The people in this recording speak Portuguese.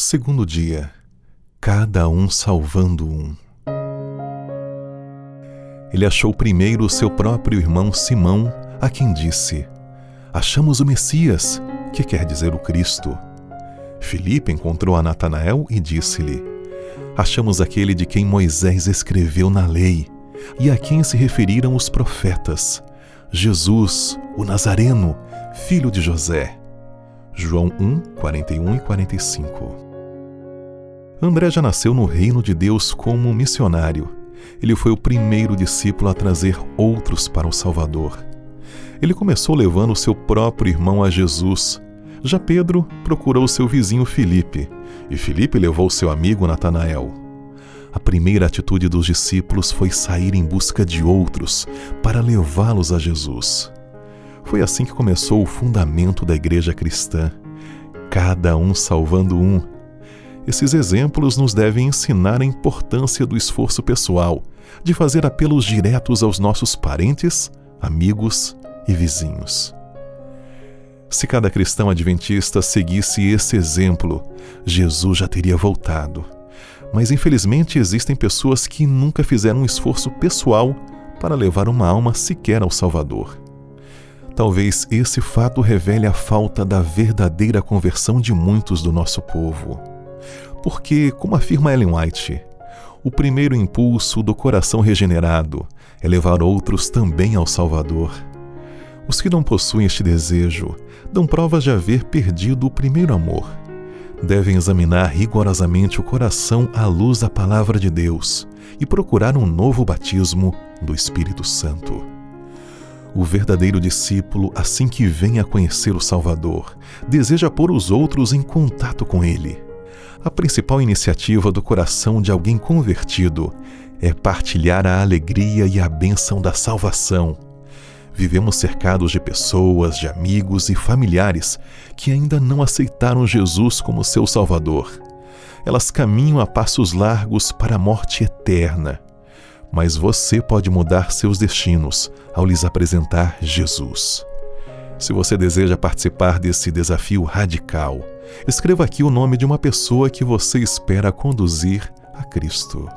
Segundo dia, cada um salvando um. Ele achou primeiro seu próprio irmão Simão, a quem disse: Achamos o Messias, que quer dizer o Cristo. Filipe encontrou a Natanael e disse-lhe: Achamos aquele de quem Moisés escreveu na lei e a quem se referiram os profetas, Jesus, o Nazareno, filho de José. João 1, 41 e 45. André já nasceu no reino de Deus como missionário. Ele foi o primeiro discípulo a trazer outros para o Salvador. Ele começou levando seu próprio irmão a Jesus. Já Pedro procurou seu vizinho Filipe, e Filipe levou seu amigo Natanael. A primeira atitude dos discípulos foi sair em busca de outros para levá-los a Jesus. Foi assim que começou o fundamento da igreja cristã, cada um salvando um esses exemplos nos devem ensinar a importância do esforço pessoal, de fazer apelos diretos aos nossos parentes, amigos e vizinhos. Se cada cristão adventista seguisse esse exemplo, Jesus já teria voltado. Mas infelizmente existem pessoas que nunca fizeram um esforço pessoal para levar uma alma sequer ao Salvador. Talvez esse fato revele a falta da verdadeira conversão de muitos do nosso povo. Porque, como afirma Ellen White, o primeiro impulso do coração regenerado é levar outros também ao Salvador. Os que não possuem este desejo dão provas de haver perdido o primeiro amor. Devem examinar rigorosamente o coração à luz da palavra de Deus e procurar um novo batismo do Espírito Santo. O verdadeiro discípulo, assim que vem a conhecer o Salvador, deseja pôr os outros em contato com ele a principal iniciativa do coração de alguém convertido é partilhar a alegria e a bênção da salvação. Vivemos cercados de pessoas, de amigos e familiares que ainda não aceitaram Jesus como seu Salvador. Elas caminham a passos largos para a morte eterna. Mas você pode mudar seus destinos ao lhes apresentar Jesus. Se você deseja participar desse desafio radical, escreva aqui o nome de uma pessoa que você espera conduzir a Cristo.